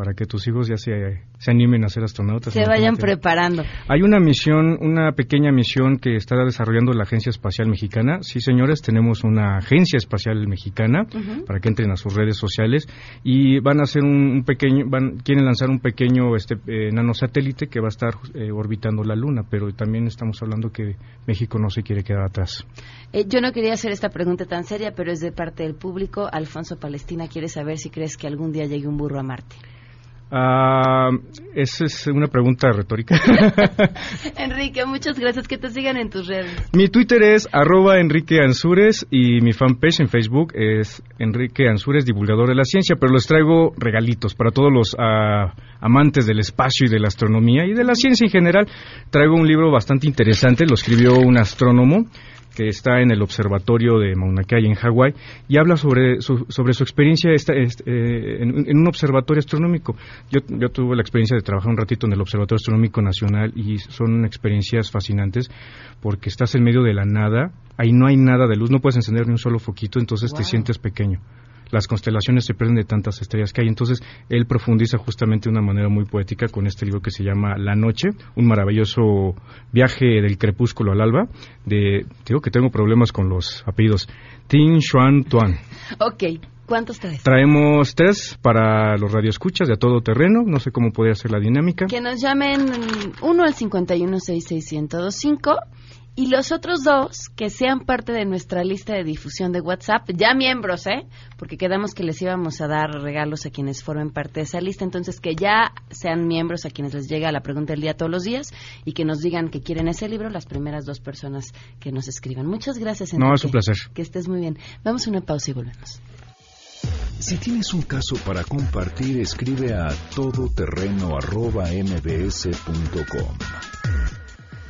para que tus hijos ya se, se animen a ser astronautas.
Se vayan preparando.
Hay una misión, una pequeña misión que está desarrollando la Agencia Espacial Mexicana. Sí, señores, tenemos una Agencia Espacial Mexicana para que entren a sus redes sociales y van a hacer un, pequeño, van, quieren lanzar un pequeño este, eh, nanosatélite que va a estar eh, orbitando la Luna, pero también estamos hablando que México no se quiere quedar atrás.
Eh, yo no quería hacer esta pregunta tan seria, pero es de parte del público. Alfonso Palestina quiere saber si crees que algún día llegue un burro a Marte.
Ah, esa es una pregunta retórica. [LAUGHS] [LAUGHS]
Enrique, muchas gracias. Que te sigan en tus redes.
Mi Twitter es arroba Enrique Ansures y mi fanpage en Facebook es Enrique Ansures, divulgador de la ciencia, pero les traigo regalitos para todos los ah, amantes del espacio y de la astronomía y de la ciencia en general. Traigo un libro bastante interesante, lo escribió un astrónomo que está en el observatorio de Mauna Kea en Hawái y habla sobre su, sobre su experiencia esta, eh, en, un observatorio astronómico. Yo, yo tuve la experiencia de trabajar un ratito en el Observatorio Astronómico Nacional y son experiencias fascinantes porque estás en medio de la nada, ahí no hay nada de luz, no puedes encender ni un solo foquito, entonces te sientes pequeño las constelaciones se prenden de tantas estrellas que hay. Entonces, él profundiza justamente de una manera muy poética con este libro que se llama La Noche, un maravilloso viaje del crepúsculo al alba. De, digo que tengo problemas con los apellidos. Tin Xuan Tuan.
Ok. ¿Cuántos traes?
Traemos tres para los radioescuchas de a todo terreno. No sé cómo podría ser la dinámica.
Que nos llamen uno al 5166125 y los otros dos que sean parte de nuestra lista de difusión de WhatsApp, ya miembros, ¿eh? Porque quedamos que les íbamos a dar regalos a quienes formen parte de esa lista, entonces que ya sean miembros a quienes les llega la pregunta del día todos los días y que nos digan que quieren ese libro las primeras dos personas que nos escriban. Muchas gracias,
Enrique. No, es un placer.
Que estés muy bien. Vamos a una pausa y volvemos.
Si tienes un caso para compartir, escribe a todoterreno.mbs.com.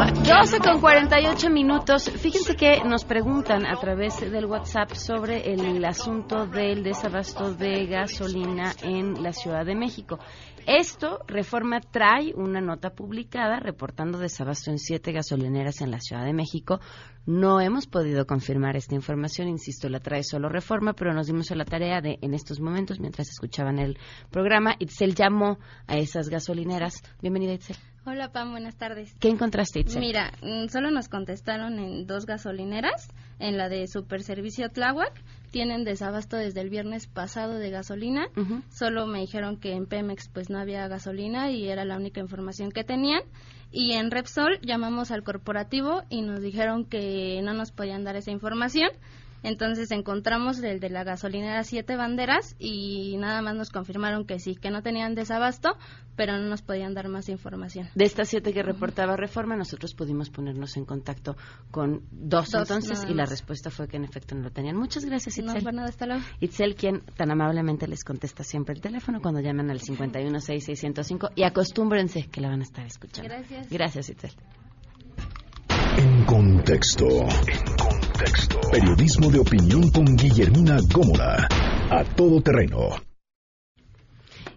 12 con 48 minutos. Fíjense que nos preguntan a través del WhatsApp sobre el asunto del desabasto de gasolina en la Ciudad de México. Esto, Reforma trae una nota publicada reportando desabasto en siete gasolineras en la Ciudad de México. No hemos podido confirmar esta información, insisto, la trae solo Reforma, pero nos dimos a la tarea de, en estos momentos, mientras escuchaban el programa, Itzel llamó a esas gasolineras. Bienvenida, Itzel.
Hola, Pam, buenas tardes.
¿Qué encontraste, Itzel?
Mira, mm, solo nos contestaron en dos gasolineras, en la de Super Servicio Tláhuac, tienen desabasto desde el viernes pasado de gasolina. Solo me dijeron que en Pemex pues no había gasolina y era la única información que tenían. Y en Repsol llamamos al corporativo y nos dijeron que no nos podían dar esa información. Entonces encontramos el de la gasolinera Siete Banderas y nada más nos confirmaron que sí, que no tenían desabasto, pero no nos podían dar más información.
De estas siete que reportaba Reforma, nosotros pudimos ponernos en contacto con dos, entonces y la respuesta fue que en efecto no lo tenían. Muchas gracias, Itzel.
No, nada, hasta luego.
Itzel, quien tan amablemente les contesta siempre el teléfono cuando llaman al 516-605 y acostúmbrense que la van a estar escuchando.
Gracias.
Gracias, Itzel.
En contexto. En contexto. Periodismo de opinión con Guillermina Gómora. A todo terreno.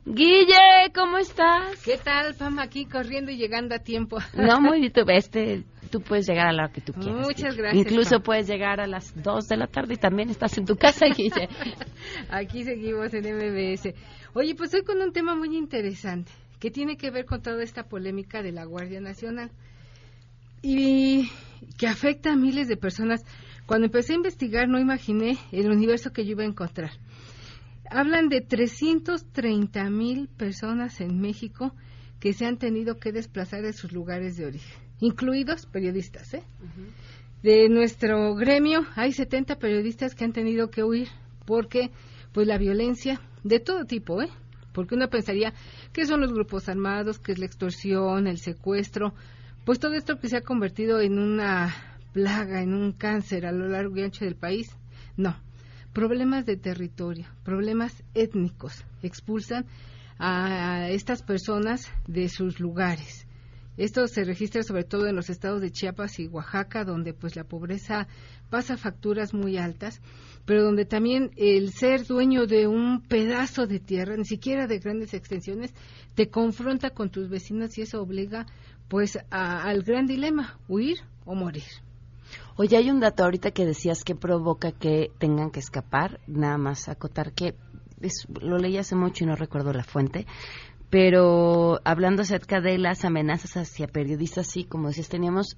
Guille, ¿cómo estás?
¿Qué tal, Pam? Aquí corriendo y llegando a tiempo.
No, [LAUGHS] muy bien. Tú, este, tú puedes llegar a la hora que tú quieras.
Muchas gracias.
Incluso puedes llegar a las 2 de la tarde y también estás en tu casa, [LAUGHS] Guille.
Aquí seguimos en MBS. Oye, pues hoy con un tema muy interesante que tiene que ver con toda esta polémica de la Guardia Nacional y que afecta a miles de personas. Cuando empecé a investigar no imaginé el universo que yo iba a encontrar. Hablan de 330 mil personas en México que se han tenido que desplazar de sus lugares de origen, incluidos periodistas. ¿eh? De nuestro gremio hay 70 periodistas que han tenido que huir porque pues la violencia de todo tipo, ¿eh? porque uno pensaría que son los grupos armados, que es la extorsión, el secuestro, pues todo esto que se ha convertido en una plaga, en un cáncer a lo largo y ancho del país, no. Problemas de territorio, problemas étnicos, expulsan a estas personas de sus lugares. Esto se registra sobre todo en los estados de Chiapas y Oaxaca, donde pues la pobreza pasa facturas muy altas, pero donde también el ser dueño de un pedazo de tierra, ni siquiera de grandes extensiones, te confronta con tus vecinos y eso obliga pues al gran dilema, huir o morir.
Oye, hay un dato ahorita que decías que provoca que tengan que escapar, nada más acotar que lo leí hace mucho y no recuerdo la fuente, pero hablando acerca de las amenazas hacia periodistas, sí, como decías, teníamos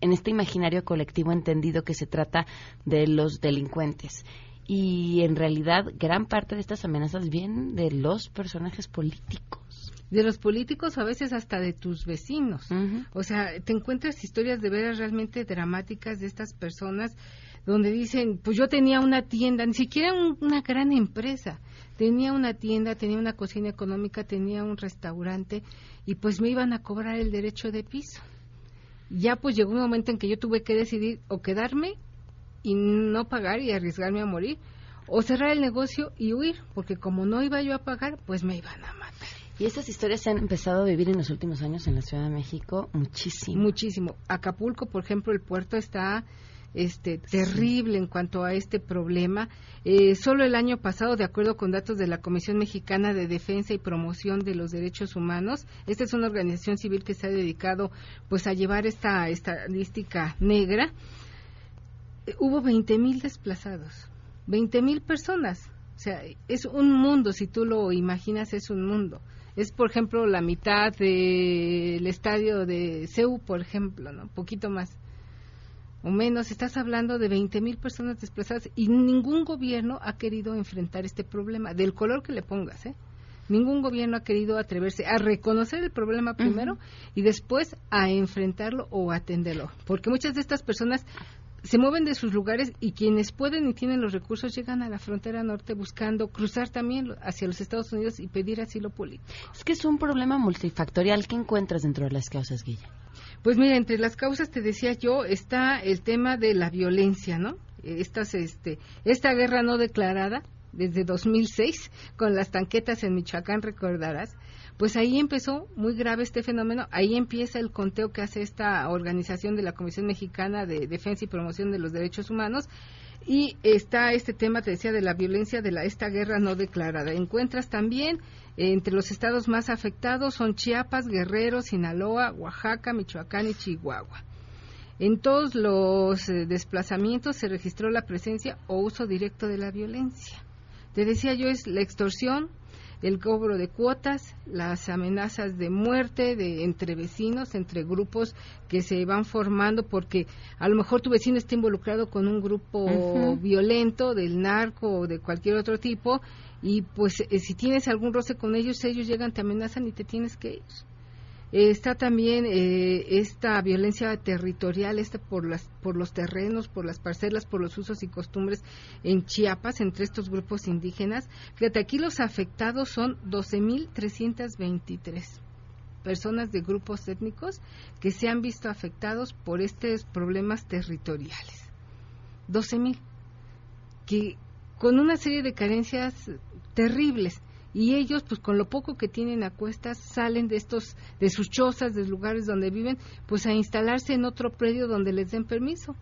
en este imaginario colectivo entendido que se trata de los delincuentes. Y en realidad gran parte de estas amenazas vienen de los personajes políticos
de los políticos o a veces hasta de tus vecinos. O sea, te encuentras historias de veras realmente dramáticas de estas personas donde dicen, pues yo tenía una tienda, ni siquiera una gran empresa, tenía una tienda, tenía una cocina económica, tenía un restaurante y pues me iban a cobrar el derecho de piso. Ya pues llegó un momento en que yo tuve que decidir o quedarme y no pagar y arriesgarme a morir o cerrar el negocio y huir, porque como no iba yo a pagar, pues me iban a matar.
Y estas historias se han empezado a vivir en los últimos años en la Ciudad de México muchísimo.
Muchísimo. Acapulco, por ejemplo, el puerto está este, terrible en cuanto a este problema. Eh, solo el año pasado, de acuerdo con datos de la Comisión Mexicana de Defensa y Promoción de los Derechos Humanos, esta es una organización civil que se ha dedicado pues a llevar esta estadística negra. Eh, hubo 20 mil desplazados, 20 mil personas. O sea, es un mundo, si tú lo imaginas, es un mundo es por ejemplo la mitad del estadio de CEU, por ejemplo, ¿no? Poquito más o menos, estás hablando de 20 mil personas desplazadas y ningún gobierno ha querido enfrentar este problema, del color que le pongas, ¿eh? Ningún gobierno ha querido atreverse a reconocer el problema primero y después a enfrentarlo o atenderlo, porque muchas de estas personas se mueven de sus lugares y quienes pueden y tienen los recursos llegan a la frontera norte buscando cruzar también hacia los Estados Unidos y pedir asilo político.
Es que es un problema multifactorial. ¿Qué encuentras dentro de las causas, Guilla?
Pues mira, entre las causas, te decía yo, está el tema de la violencia, ¿no? Estas, este, esta guerra no declarada, desde 2006, con las tanquetas en Michoacán, recordarás, pues ahí empezó muy grave este fenómeno, ahí empieza el conteo que hace esta organización de la Comisión Mexicana de Defensa y Promoción de los Derechos Humanos, y está este tema, te decía, de la violencia de la, esta guerra no declarada. Encuentras también eh, entre los estados más afectados son Chiapas, Guerrero, Sinaloa, Oaxaca, Michoacán y Chihuahua. En todos los eh, desplazamientos se registró la presencia o uso directo de la violencia. Te decía yo, es la extorsión, el cobro de cuotas, las amenazas de muerte de entre vecinos, entre grupos que se van formando porque a lo mejor tu vecino está involucrado con un grupo violento del narco o de cualquier otro tipo y pues eh, si tienes algún roce con ellos, ellos llegan, te amenazan y te tienes que ir está también eh, esta violencia territorial esta por las por los terrenos por las parcelas por los usos y costumbres en Chiapas entre estos grupos indígenas. Fíjate aquí los afectados son 12.323 personas de grupos étnicos que se han visto afectados por estos problemas territoriales. 12.000 que con una serie de carencias terribles y ellos pues con lo poco que tienen a cuestas salen de estos de sus chozas de lugares donde viven pues a instalarse en otro predio donde les den permiso.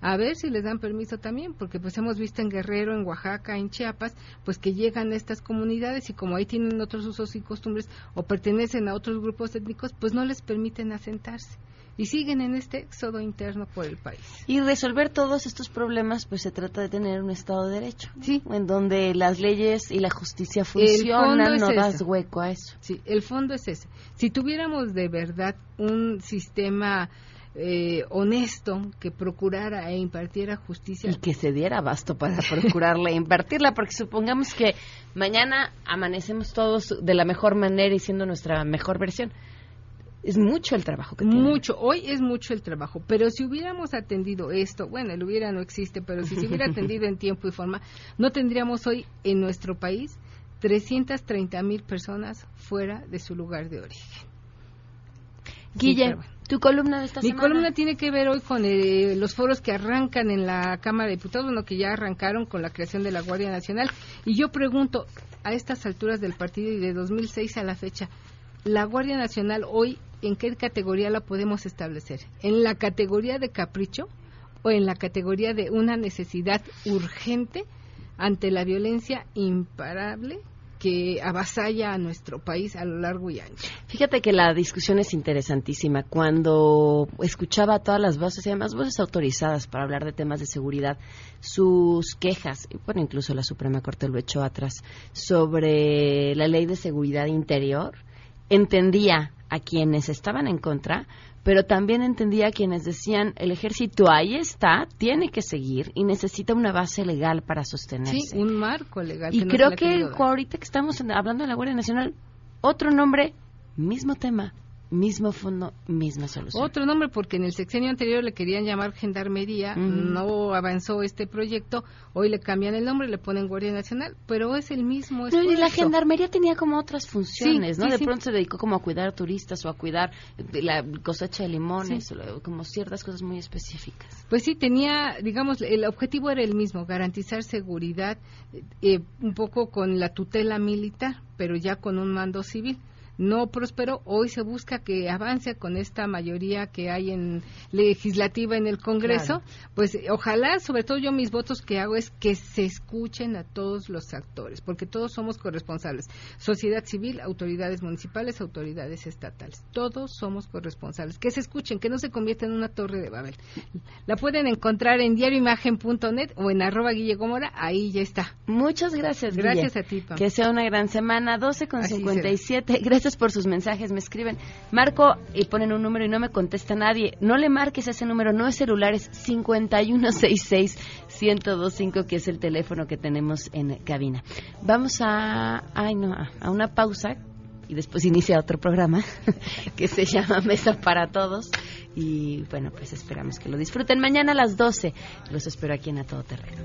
A ver si les dan permiso también, porque pues hemos visto en Guerrero, en Oaxaca, en Chiapas, pues que llegan a estas comunidades y como ahí tienen otros usos y costumbres o pertenecen a otros grupos étnicos, pues no les permiten asentarse y siguen en este éxodo interno por el país.
Y resolver todos estos problemas, pues se trata de tener un Estado de Derecho,
sí.
en donde las leyes y la justicia funcionan, no das hueco a eso.
Sí, el fondo es ese. Si tuviéramos de verdad un sistema eh, honesto que procurara e impartiera justicia.
Y que se diera abasto para procurarla e impartirla, porque supongamos que mañana amanecemos todos de la mejor manera y siendo nuestra mejor versión es mucho el trabajo que
Mucho, hoy es mucho el trabajo, pero si hubiéramos atendido esto, bueno, el hubiera no existe, pero si se hubiera [LAUGHS] atendido en tiempo y forma, no tendríamos hoy en nuestro país 330 mil personas fuera de su lugar de origen.
Guille, tu columna de esta
Mi
semana.
Mi columna tiene que ver hoy con eh, los foros que arrancan en la Cámara de Diputados, bueno, que ya arrancaron con la creación de la Guardia Nacional. Y yo pregunto, a estas alturas del partido y de 2006 a la fecha, ¿la Guardia Nacional hoy en qué categoría la podemos establecer? ¿En la categoría de capricho o en la categoría de una necesidad urgente ante la violencia imparable que avasalla a nuestro país a lo largo y ancho.
Fíjate que la discusión es interesantísima. Cuando escuchaba a todas las voces, y además voces autorizadas para hablar de temas de seguridad, sus quejas, bueno, incluso la Suprema Corte lo echó atrás, sobre la ley de seguridad interior, entendía a quienes estaban en contra, pero también entendía a quienes decían el ejército ahí está, tiene que seguir y necesita una base legal para sostenerse.
Sí, un marco legal.
Y creo que ahorita que estamos hablando de la Guardia Nacional, otro nombre, mismo tema, mismo fondo, misma solución.
Otro nombre, porque en el sexenio anterior le querían llamar Gendarmería, no avanzó este proyecto, hoy le cambian el nombre, le ponen Guardia Nacional, pero es el mismo
esfuerzo. y la Gendarmería tenía como otras funciones, ¿no? de pronto se dedicó como a cuidar turistas o a cuidar la cosecha de limones, como ciertas cosas muy específicas.
Pues sí, tenía, digamos, el objetivo era el mismo, garantizar seguridad, eh, un poco con la tutela militar, pero ya con un mando civil no prosperó. Hoy se busca que avance con esta mayoría que hay en legislativa en el Congreso. Pues ojalá, sobre todo yo mis votos que hago es que se escuchen a todos los actores, porque todos somos corresponsables. Sociedad civil, autoridades municipales, autoridades estatales. Todos somos corresponsables. Que se escuchen, que no se convierta en una torre de Babel. La pueden encontrar en diarioimagen.net o en arroba Guille ahí ya está.
Muchas gracias,
Gracias a ti,
Que sea una gran semana, 12 con 57. Gracias Por sus mensajes. Me escriben, Marco, y ponen un número y no me contesta nadie. No le marques ese número, no es celular, es 5166-1025, que es el teléfono que tenemos en cabina. Vamos a, ay no, a una pausa y después inicia otro programa [LAUGHS] que se llama Mesa para Todos. Y bueno, pues esperamos que lo disfruten. Mañana a las 12 los espero aquí en A Todo Terreno.